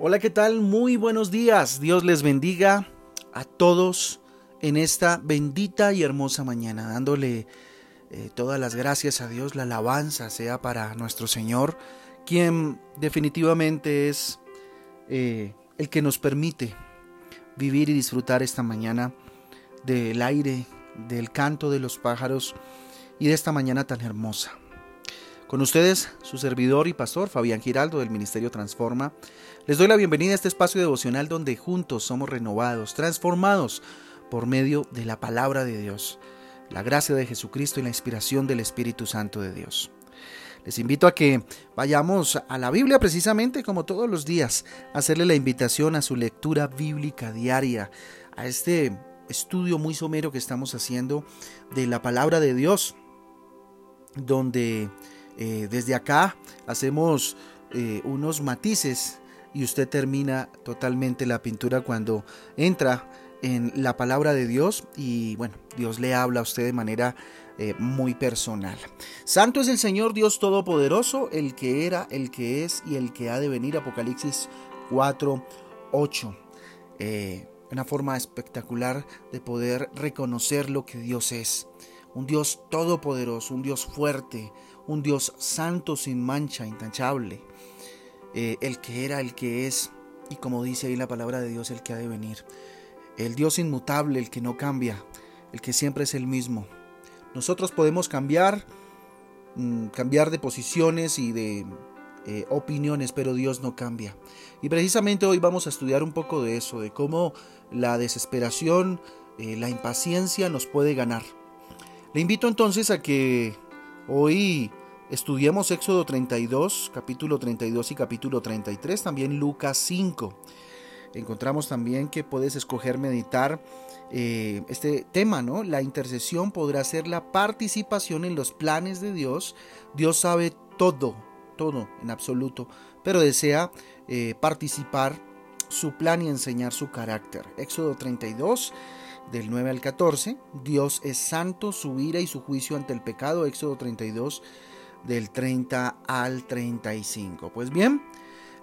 Hola, ¿qué tal? Muy buenos días. Dios les bendiga a todos en esta bendita y hermosa mañana, dándole eh, todas las gracias a Dios, la alabanza sea para nuestro Señor, quien definitivamente es eh, el que nos permite vivir y disfrutar esta mañana del aire, del canto de los pájaros y de esta mañana tan hermosa. Con ustedes, su servidor y pastor Fabián Giraldo del Ministerio Transforma, les doy la bienvenida a este espacio devocional donde juntos somos renovados, transformados por medio de la palabra de Dios, la gracia de Jesucristo y la inspiración del Espíritu Santo de Dios. Les invito a que vayamos a la Biblia precisamente como todos los días, a hacerle la invitación a su lectura bíblica diaria, a este estudio muy somero que estamos haciendo de la palabra de Dios, donde eh, desde acá hacemos eh, unos matices y usted termina totalmente la pintura cuando entra en la palabra de Dios y bueno, Dios le habla a usted de manera eh, muy personal. Santo es el Señor Dios Todopoderoso, el que era, el que es y el que ha de venir. Apocalipsis 4, 8. una forma espectacular de poder reconocer lo que Dios es. Un Dios todopoderoso, un Dios fuerte, un Dios santo sin mancha, intachable, eh, el que era, el que es, y como dice ahí la palabra de Dios, el que ha de venir. El Dios inmutable, el que no cambia, el que siempre es el mismo. Nosotros podemos cambiar, mm, cambiar de posiciones y de eh, opiniones, pero Dios no cambia. Y precisamente hoy vamos a estudiar un poco de eso, de cómo la desesperación, eh, la impaciencia nos puede ganar. Le invito entonces a que hoy Estudiamos Éxodo 32, capítulo 32 y capítulo 33, también Lucas 5. Encontramos también que puedes escoger meditar eh, este tema, ¿no? La intercesión podrá ser la participación en los planes de Dios. Dios sabe todo, todo en absoluto, pero desea eh, participar su plan y enseñar su carácter. Éxodo 32 del 9 al 14, Dios es santo, su ira y su juicio ante el pecado. Éxodo 32 del 30 al 35. Pues bien,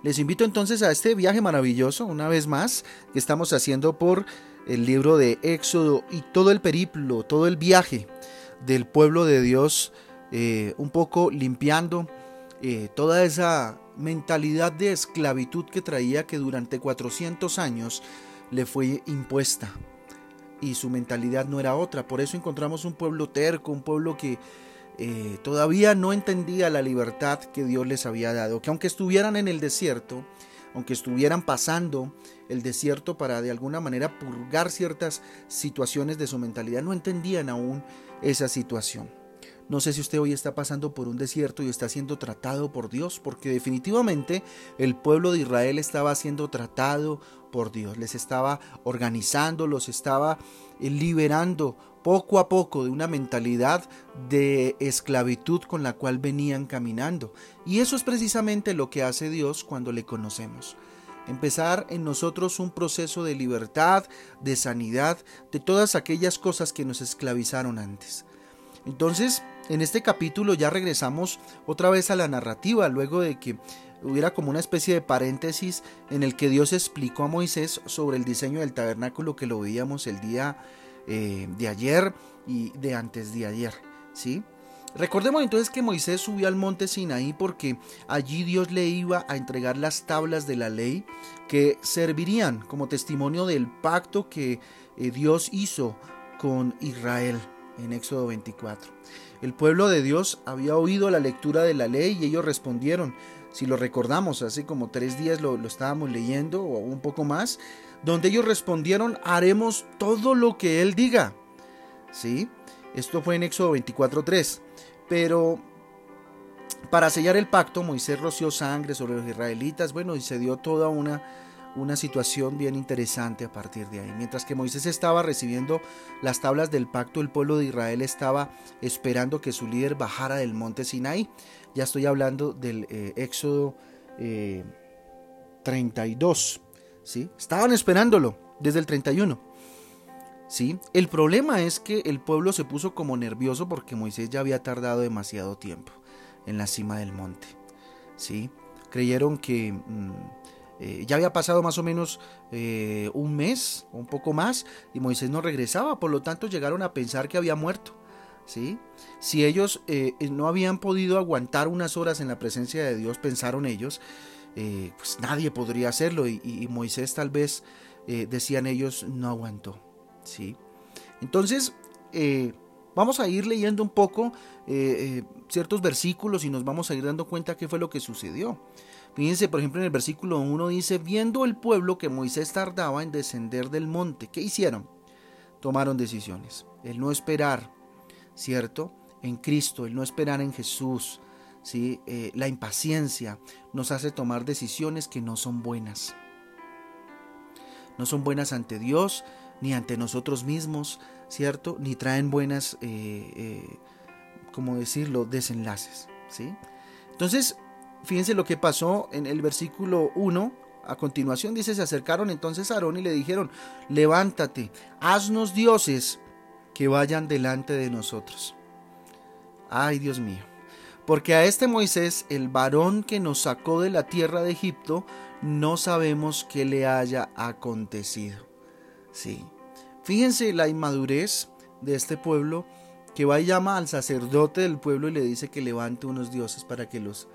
les invito entonces a este viaje maravilloso, una vez más, que estamos haciendo por el libro de Éxodo y todo el periplo, todo el viaje del pueblo de Dios, eh, un poco limpiando eh, toda esa mentalidad de esclavitud que traía que durante 400 años le fue impuesta. Y su mentalidad no era otra. Por eso encontramos un pueblo terco, un pueblo que eh, todavía no entendía la libertad que Dios les había dado, que aunque estuvieran en el desierto, aunque estuvieran pasando el desierto para de alguna manera purgar ciertas situaciones de su mentalidad, no entendían aún esa situación. No sé si usted hoy está pasando por un desierto y está siendo tratado por Dios, porque definitivamente el pueblo de Israel estaba siendo tratado por Dios, les estaba organizando, los estaba eh, liberando poco a poco de una mentalidad de esclavitud con la cual venían caminando. Y eso es precisamente lo que hace Dios cuando le conocemos empezar en nosotros un proceso de libertad, de sanidad, de todas aquellas cosas que nos esclavizaron antes. Entonces, en este capítulo ya regresamos otra vez a la narrativa, luego de que hubiera como una especie de paréntesis en el que Dios explicó a Moisés sobre el diseño del tabernáculo que lo veíamos el día eh, de ayer y de antes de ayer, ¿sí? Recordemos entonces que Moisés subió al monte Sinaí porque allí Dios le iba a entregar las tablas de la ley que servirían como testimonio del pacto que eh, Dios hizo con Israel en Éxodo 24. El pueblo de Dios había oído la lectura de la ley y ellos respondieron. Si lo recordamos, hace como tres días lo, estábamos leyendo o un poco más, donde ellos respondieron, haremos todo lo que Él diga. ¿Sí? Esto fue en Éxodo 24.3. Pero para sellar el pacto, Moisés roció sangre sobre los israelitas, bueno, y se dio toda una una situación bien interesante a partir de ahí. Mientras que Moisés estaba recibiendo las tablas del pacto, el pueblo de Israel estaba esperando que su líder bajara del monte Sinai. Ya estoy hablando del eh, Éxodo 32. Eh, ¿sí? Estaban esperándolo desde el 31. ¿sí? El problema es que el pueblo se puso como nervioso porque Moisés ya había tardado demasiado tiempo en la cima del monte. ¿sí? Creyeron que... Mm, Eh, ya había pasado más o menos eh, un mes un poco más y Moisés no regresaba, por lo tanto llegaron a pensar que había muerto. ¿Sí? Si ellos eh, no habían podido aguantar unas horas en la presencia de Dios, pensaron ellos, pues nadie podría hacerlo y, Moisés tal vez, decían ellos, no aguantó. ¿sí? Entonces, vamos a ir leyendo un poco ciertos versículos y nos vamos a ir dando cuenta qué fue lo que sucedió. Fíjense, por ejemplo, en el versículo 1 dice, viendo el pueblo que Moisés tardaba en descender del monte, ¿qué hicieron? Tomaron decisiones. El no esperar, ¿cierto? En Cristo, el no esperar en Jesús, ¿sí? Eh, la impaciencia nos hace tomar decisiones que no son buenas. No son buenas ante Dios, ni ante nosotros mismos, ¿cierto? Ni traen buenas, eh, eh, como decirlo?, desenlaces, ¿sí? Entonces, Fíjense lo que pasó en el versículo 1. A continuación dice, se acercaron entonces a Aarón y le dijeron, levántate, haznos dioses que vayan delante de nosotros. Ay, Dios mío. Porque a este Moisés, el varón que nos sacó de la tierra de Egipto, no sabemos qué le haya acontecido. Sí. Fíjense la inmadurez de este pueblo que va y llama al sacerdote del pueblo y le dice que levante unos dioses para que los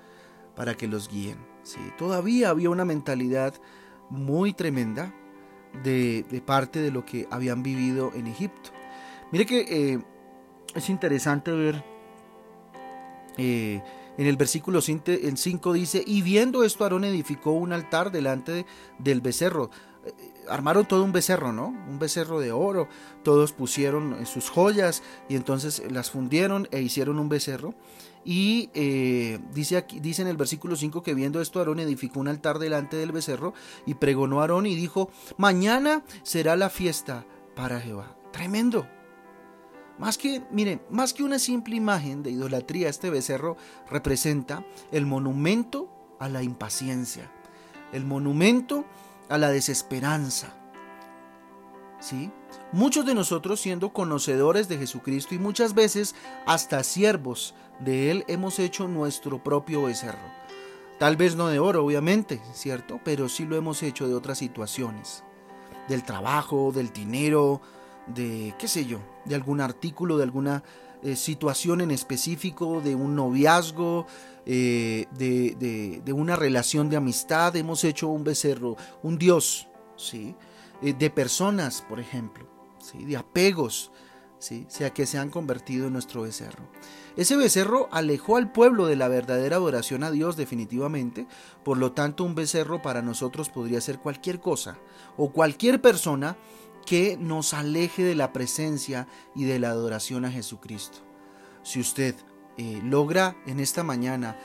para que los guíen. ¿sí? Todavía había una mentalidad muy tremenda de, parte de lo que habían vivido en Egipto. Mire que eh, es interesante ver eh, en el versículo 5 dice, y viendo esto Aarón edificó un altar delante del becerro. Eh, armaron todo un becerro, ¿no? Un becerro de oro. Todos pusieron sus joyas y entonces las fundieron e hicieron un becerro. Y dice, aquí, dice en el versículo 5 que viendo esto Aarón edificó un altar delante del becerro y pregonó a Aarón y dijo, mañana será la fiesta para Jehová. Tremendo. Más que, más que una simple imagen de idolatría, este becerro representa el monumento a la impaciencia, el monumento a la desesperanza. ¿Sí? Muchos de nosotros siendo conocedores de Jesucristo y muchas veces hasta siervos de Él hemos hecho nuestro propio becerro. Tal vez no de oro, obviamente, ¿cierto? Pero sí lo hemos hecho de otras situaciones. Del trabajo, del dinero, de, qué sé yo, de algún artículo, de alguna eh, situación en específico, de un noviazgo, eh, de, de, una relación de amistad. Hemos hecho un becerro, un Dios, ¿sí? Eh, de personas, por ejemplo de apegos, ¿sí? sea que se han convertido en nuestro becerro. Ese becerro alejó al pueblo de la verdadera adoración a Dios definitivamente, por lo tanto un becerro para nosotros podría ser cualquier cosa o cualquier persona que nos aleje de la presencia y de la adoración a Jesucristo. Si usted eh, logra en esta mañana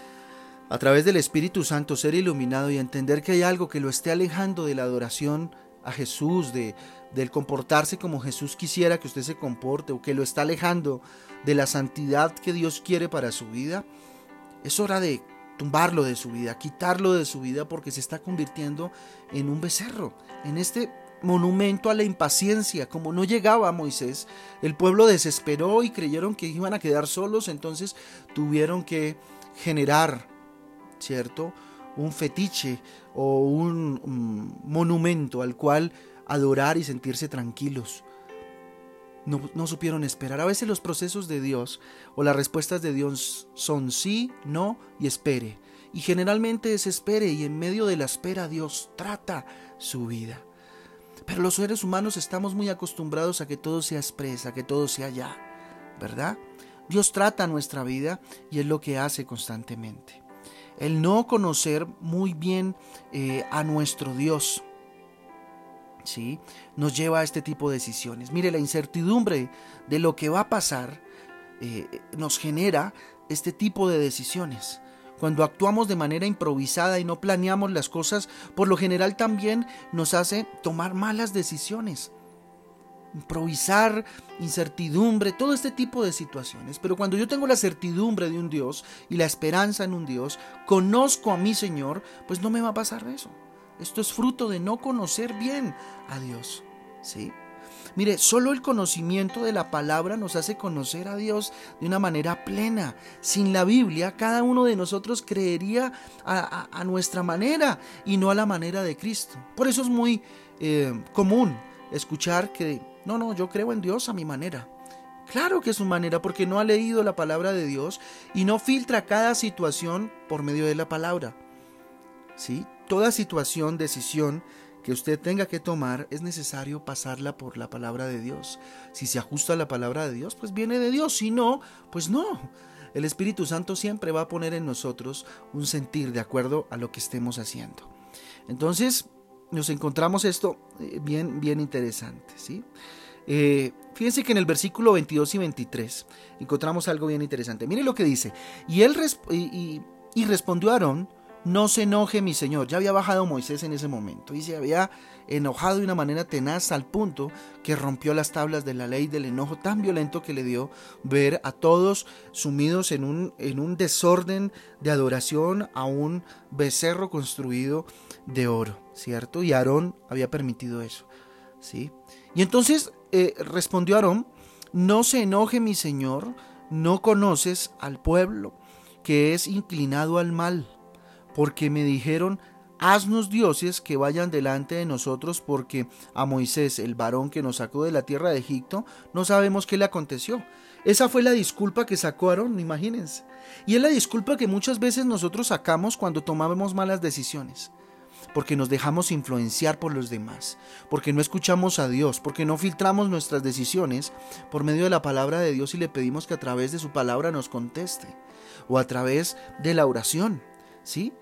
a través del Espíritu Santo ser iluminado y entender que hay algo que lo esté alejando de la adoración a Jesús, de, del comportarse como Jesús quisiera que usted se comporte o que lo está alejando de la santidad que Dios quiere para su vida, es hora de tumbarlo de su vida, quitarlo de su vida porque se está convirtiendo en un becerro, en este monumento a la impaciencia. Como no llegaba Moisés, el pueblo desesperó y creyeron que iban a quedar solos, entonces tuvieron que generar, ¿cierto? Un fetiche o un mm, monumento al cual adorar y sentirse tranquilos. No, no, supieron esperar. A veces los procesos de Dios o las respuestas de Dios son sí, no y espere. Y generalmente es espere y en medio de la espera Dios trata su vida. Pero los seres humanos estamos muy acostumbrados a que todo sea expresa, que todo sea ya, ¿verdad? Dios trata nuestra vida y es lo que hace constantemente. El no conocer muy bien eh, a nuestro Dios ¿sí? nos lleva a este tipo de decisiones. Mire, la incertidumbre de lo que va a pasar eh, nos genera este tipo de decisiones. Cuando actuamos de manera improvisada y no planeamos las cosas, por lo general también nos hace tomar malas decisiones. Improvisar, incertidumbre, todo este tipo de situaciones. Pero cuando yo tengo la certidumbre de un Dios y la esperanza en un Dios, conozco a mi Señor, pues no me va a pasar eso. Esto es fruto de no conocer bien a Dios. ¿sí? Mire, solo el conocimiento de la palabra nos hace conocer a Dios de una manera plena. Sin la Biblia, cada uno de nosotros creería a, nuestra manera y no a la manera de Cristo. Por eso es muy eh, común escuchar que, no, no, yo creo en Dios a mi manera. Claro que es su manera porque no ha leído la palabra de Dios y no filtra cada situación por medio de la palabra. ¿Sí? Toda situación, decisión que usted tenga que tomar es necesario pasarla por la palabra de Dios. Si se ajusta a la palabra de Dios, pues viene de Dios. Si no, pues no. El Espíritu Santo siempre va a poner en nosotros un sentir de acuerdo a lo que estemos haciendo. Entonces, nos encontramos esto eh, bien, bien interesante, ¿sí? Eh, fíjense que en el versículo 22 y 23 encontramos algo bien interesante. Mire lo que dice. Y él y, respondió a Aarón, no se enoje mi señor. Ya había bajado Moisés en ese momento y se había enojado de una manera tenaz al punto que rompió las tablas de la ley del enojo tan violento que le dio ver a todos sumidos en un, en un desorden de adoración a un becerro construido de oro, ¿cierto? Y Aarón había permitido eso, ¿sí? Y entonces eh, respondió Aarón, no se enoje mi señor, no conoces al pueblo que es inclinado al mal, porque me dijeron, haznos dioses que vayan delante de nosotros, porque a Moisés, el varón que nos sacó de la tierra de Egipto, no sabemos qué le aconteció. Esa fue la disculpa que sacó Aarón, imagínense. Y es la disculpa que muchas veces nosotros sacamos cuando tomamos malas decisiones porque nos dejamos influenciar por los demás, porque no escuchamos a Dios, porque no filtramos nuestras decisiones por medio de la palabra de Dios y le pedimos que a través de su palabra nos conteste, o a través de la oración, ¿sí?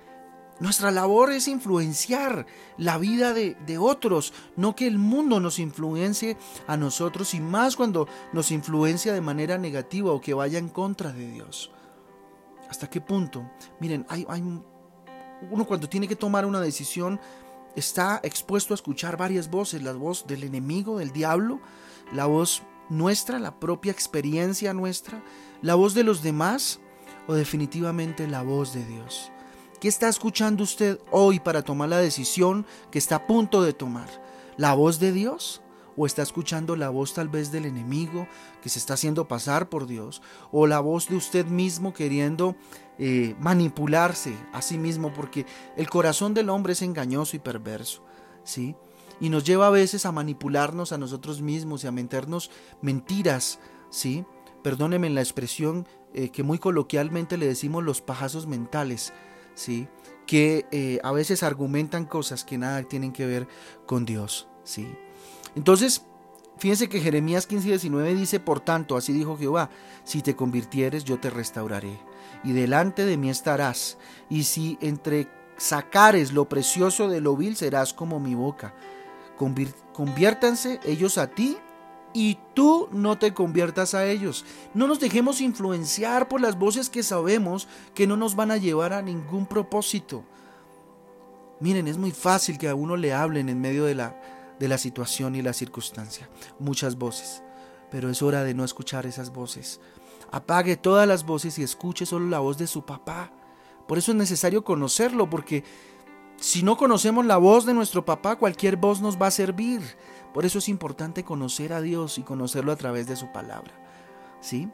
Nuestra labor es influenciar la vida de, otros, no que el mundo nos influencie a nosotros y más cuando nos influencia de manera negativa o que vaya en contra de Dios. ¿Hasta qué punto? Miren, hay, hay uno cuando tiene que tomar una decisión está expuesto a escuchar varias voces, la voz del enemigo, del diablo, la voz nuestra, la propia experiencia nuestra, la voz de los demás o definitivamente la voz de Dios. ¿Qué está escuchando usted hoy para tomar la decisión que está a punto de tomar? ¿La voz de Dios? ¿O está escuchando la voz tal vez del enemigo que se está haciendo pasar por Dios? ¿O la voz de usted mismo queriendo eh, manipularse a sí mismo, porque el corazón del hombre es engañoso y perverso, ¿sí? Y nos lleva a veces a manipularnos a nosotros mismos y a meternos mentiras, ¿sí? Perdónenme la expresión eh, que muy coloquialmente le decimos los pajazos mentales, Que eh, a veces argumentan cosas que nada tienen que ver con Dios, ¿sí? Entonces, Fíjense que Jeremías 15 y 19 dice, por tanto, así dijo Jehová, si te convirtieres, yo te restauraré y delante de mí estarás, y si entre sacares lo precioso de lo vil, serás como mi boca. Conviértanse ellos a ti y tú no te conviertas a ellos. No nos dejemos influenciar por las voces que sabemos que no nos van a llevar a ningún propósito. Miren, es muy fácil que a uno le hablen en medio de la, de la situación y la circunstancia. Muchas voces. Pero es hora de no escuchar esas voces. Apague todas las voces y escuche solo la voz de su papá. Por eso es necesario conocerlo, porque si no conocemos la voz de nuestro papá, cualquier voz nos va a servir. Por eso es importante conocer a Dios y conocerlo a través de su palabra. ¿Sí?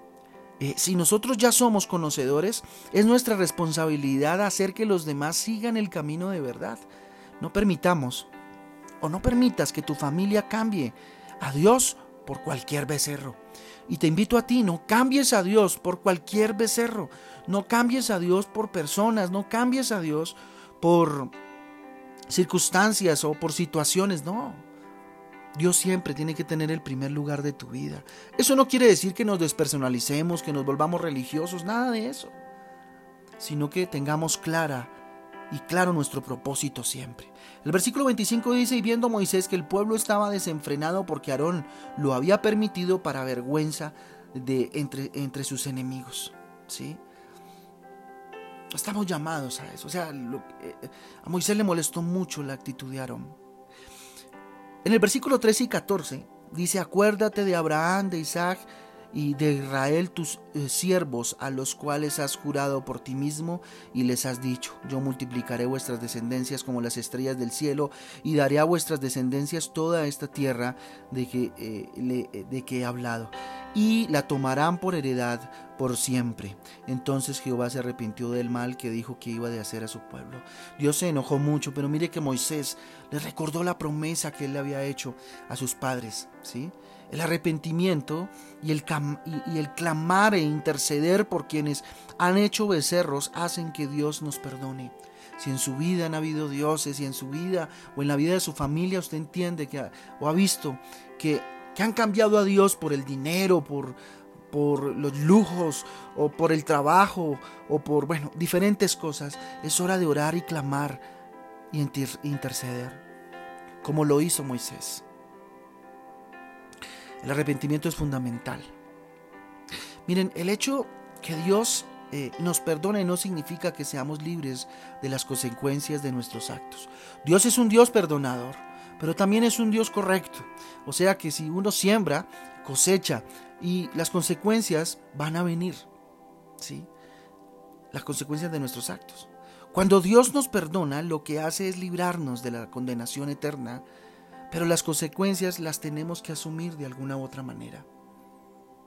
Eh, si nosotros ya somos conocedores, es nuestra responsabilidad hacer que los demás sigan el camino de verdad. No permitamos o no permitas que tu familia cambie a Dios por cualquier becerro. Y te invito a ti, no cambies a Dios por cualquier becerro, no cambies a Dios por personas, no cambies a Dios por circunstancias o por situaciones, no. Dios siempre tiene que tener el primer lugar de tu vida. Eso no quiere decir que nos despersonalicemos, que nos volvamos religiosos, nada de eso. Sino que tengamos clara y claro nuestro propósito siempre. El versículo 25 dice, y viendo Moisés que el pueblo estaba desenfrenado porque Aarón lo había permitido para vergüenza de entre, entre sus enemigos. ¿sí? Estamos llamados a eso. O sea, eh, a Moisés le molestó mucho la actitud de Aarón. En el versículo 13 y 14 dice, acuérdate de Abraham, de Isaac y de Israel tus eh, siervos, a los cuales has jurado por ti mismo y les has dicho, yo multiplicaré vuestras descendencias como las estrellas del cielo y daré a vuestras descendencias toda esta tierra de que, eh, de que he hablado y la tomarán por heredad por siempre. Entonces Jehová se arrepintió del mal que dijo que iba de hacer a su pueblo. Dios se enojó mucho, pero mire que Moisés le recordó la promesa que él le había hecho a sus padres, ¿sí? El arrepentimiento y el, y el clamar e interceder por quienes han hecho becerros hacen que Dios nos perdone. Si en su vida han habido dioses, si en su vida o en la vida de su familia usted entiende que o ha visto que que han cambiado a Dios por el dinero, por, por los lujos o por el trabajo o por, bueno, diferentes cosas, es hora de orar y clamar y interceder, como lo hizo Moisés. El arrepentimiento es fundamental. Miren, el hecho que Dios eh, nos perdone no significa que seamos libres de las consecuencias de nuestros actos. Dios es un Dios perdonador pero también es un Dios correcto. O sea que si uno siembra, cosecha y las consecuencias van a venir. ¿Sí? Las consecuencias de nuestros actos. Cuando Dios nos perdona, lo que hace es librarnos de la condenación eterna, pero las consecuencias las tenemos que asumir de alguna u otra manera.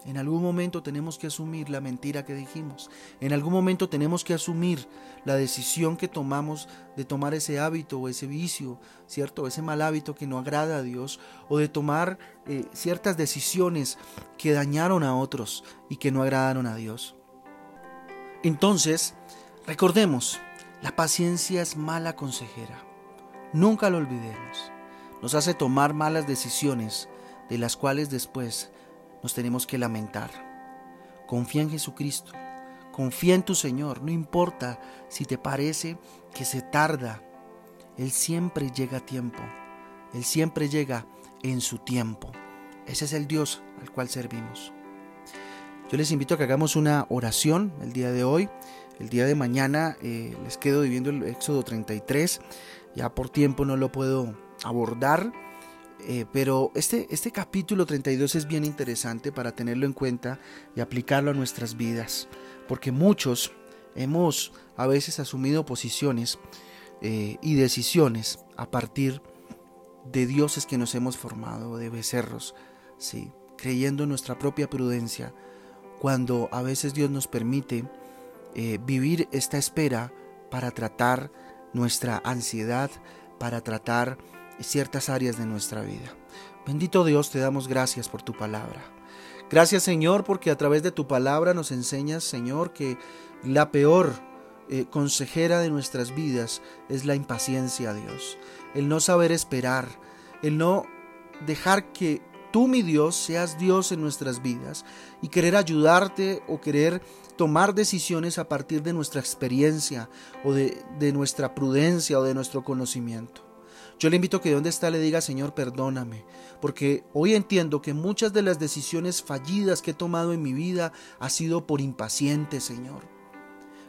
En algún momento tenemos que asumir la mentira que dijimos. En algún momento tenemos que asumir la decisión que tomamos de tomar ese hábito o ese vicio, ¿cierto? Ese mal hábito que no agrada a Dios o de tomar eh, ciertas decisiones que dañaron a otros y que no agradaron a Dios. Entonces, recordemos, la paciencia es mala consejera. Nunca lo olvidemos. Nos hace tomar malas decisiones de las cuales después nos tenemos que lamentar. Confía en Jesucristo, confía en tu Señor, no importa si te parece que se tarda, Él siempre llega a tiempo, Él siempre llega en su tiempo. Ese es el Dios al cual servimos. Yo les invito a que hagamos una oración el día de hoy. El día de mañana eh, les quedo viviendo el Éxodo 33. Ya por tiempo no lo puedo abordar. Eh, pero este, este capítulo 32 es bien interesante para tenerlo en cuenta y aplicarlo a nuestras vidas, porque muchos hemos a veces asumido posiciones eh, y decisiones a partir de dioses que nos hemos formado, de becerros, ¿sí? creyendo en nuestra propia prudencia, cuando a veces Dios nos permite eh, vivir esta espera para tratar nuestra ansiedad, para tratar ciertas áreas de nuestra vida. Bendito Dios, te damos gracias por tu palabra. Gracias Señor porque a través de tu palabra nos enseñas Señor que la peor eh, consejera de nuestras vidas es la impaciencia Dios. El no saber esperar, el no dejar que tú mi Dios seas Dios en nuestras vidas y querer ayudarte o querer tomar decisiones a partir de nuestra experiencia o de, de nuestra prudencia o de nuestro conocimiento. Yo le invito a que donde está le diga, Señor, perdóname, porque hoy entiendo que muchas de las decisiones fallidas que he tomado en mi vida ha sido por impaciente, Señor.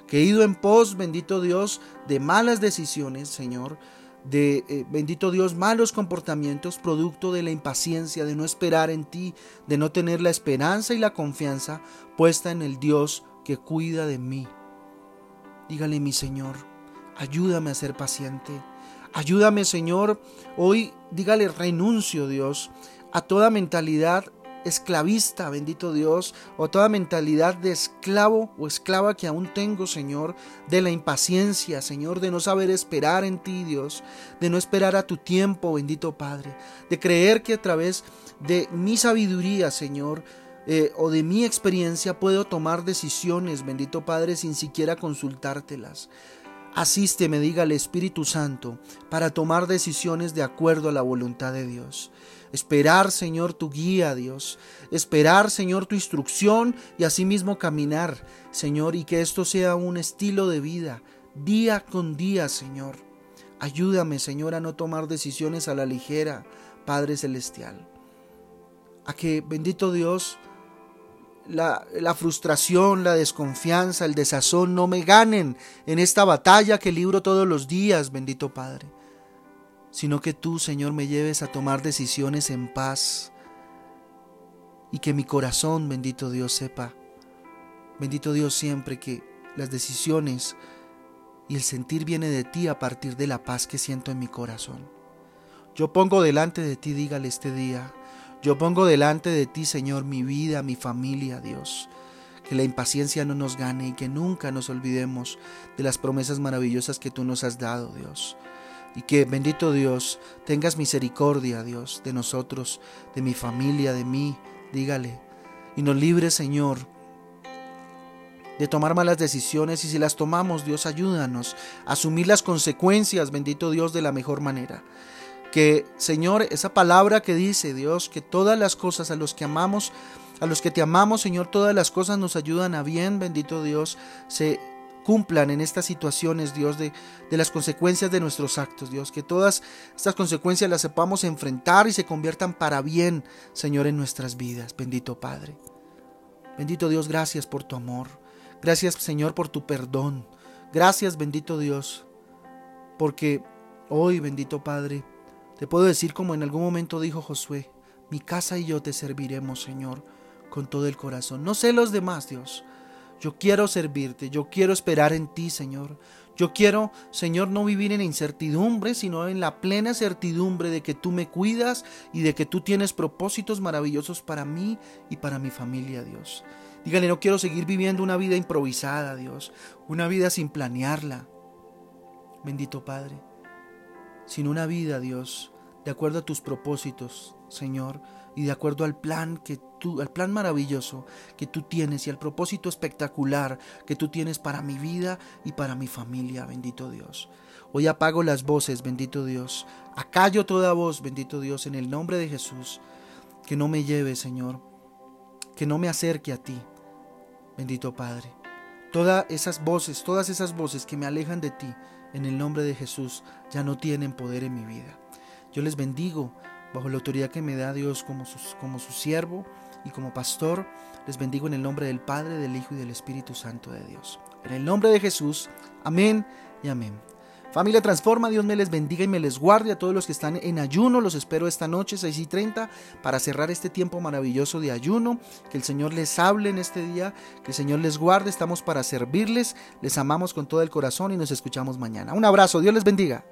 Que he ido en pos, bendito Dios, de malas decisiones, Señor, de, eh, bendito Dios, malos comportamientos, producto de la impaciencia, de no esperar en ti, de no tener la esperanza y la confianza puesta en el Dios que cuida de mí. Dígale, mi Señor, ayúdame a ser paciente Ayúdame, Señor. Hoy dígale renuncio, Dios, a toda mentalidad esclavista, bendito Dios, o toda mentalidad de esclavo o esclava que aún tengo, Señor, de la impaciencia, Señor, de no saber esperar en ti, Dios, de no esperar a tu tiempo, bendito Padre, de creer que a través de mi sabiduría, Señor, eh, o de mi experiencia puedo tomar decisiones, bendito Padre, sin siquiera consultártelas. Asísteme, diga el Espíritu Santo, para tomar decisiones de acuerdo a la voluntad de Dios. Esperar, Señor, tu guía, Dios. Esperar, Señor, tu instrucción y asimismo caminar, Señor, y que esto sea un estilo de vida, día con día, Señor. Ayúdame, Señor, a no tomar decisiones a la ligera, Padre Celestial. A que, bendito Dios, la, frustración, la desconfianza, el desazón no me ganen en esta batalla que libro todos los días, bendito Padre, sino que tú, Señor, me lleves a tomar decisiones en paz, y que mi corazón, bendito Dios, sepa, bendito Dios siempre que las decisiones y el sentir viene de ti a partir de la paz que siento en mi corazón. Yo pongo delante de ti, dígale este día, yo pongo delante de ti, Señor, mi vida, mi familia, Dios. Que la impaciencia no nos gane y que nunca nos olvidemos de las promesas maravillosas que tú nos has dado, Dios. Y que, bendito Dios, tengas misericordia, Dios, de nosotros, de mi familia, de mí, dígale. Y nos libre, Señor, de tomar malas decisiones y si las tomamos, Dios, ayúdanos a asumir las consecuencias, bendito Dios, de la mejor manera. Que, Señor, esa palabra que dice Dios, que todas las cosas a los que amamos, a los que te amamos, Señor, todas las cosas nos ayudan a bien, bendito Dios, se cumplan en estas situaciones, Dios, de, de, las consecuencias de nuestros actos, Dios. Que todas estas consecuencias las sepamos enfrentar y se conviertan para bien, Señor, en nuestras vidas. Bendito Padre. Bendito Dios, gracias por tu amor. Gracias, Señor, por tu perdón. Gracias, bendito Dios, porque hoy, bendito Padre, te puedo decir como en algún momento dijo Josué, mi casa y yo te serviremos, Señor, con todo el corazón. No sé los demás, Dios. Yo quiero servirte, yo quiero esperar en ti, Señor. Yo quiero, Señor, no vivir en incertidumbre, sino en la plena certidumbre de que tú me cuidas y de que tú tienes propósitos maravillosos para mí y para mi familia, Dios. Dígale, no quiero seguir viviendo una vida improvisada, Dios, una vida sin planearla. Bendito Padre, sino una vida, Dios, de acuerdo a tus propósitos, Señor, y de acuerdo al plan que tú, al plan maravilloso que tú tienes y al propósito espectacular que tú tienes para mi vida y para mi familia, bendito Dios. Hoy apago las voces, bendito Dios. Acallo toda voz, bendito Dios, en el nombre de Jesús. Que no me lleve, Señor. Que no me acerque a ti. Bendito Padre. Todas esas voces, todas esas voces que me alejan de ti, en el nombre de Jesús, ya no tienen poder en mi vida. Yo les bendigo bajo la autoridad que me da Dios como su, siervo y como pastor. Les bendigo en el nombre del Padre, del Hijo y del Espíritu Santo de Dios. En el nombre de Jesús. Amén y amén. Familia Transforma, Dios me les bendiga y me les guarde a todos los que están en ayuno. Los espero esta noche, 6 y 30, para cerrar este tiempo maravilloso de ayuno. Que el Señor les hable en este día, que el Señor les guarde. Estamos para servirles. Les amamos con todo el corazón y nos escuchamos mañana. Un abrazo, Dios les bendiga.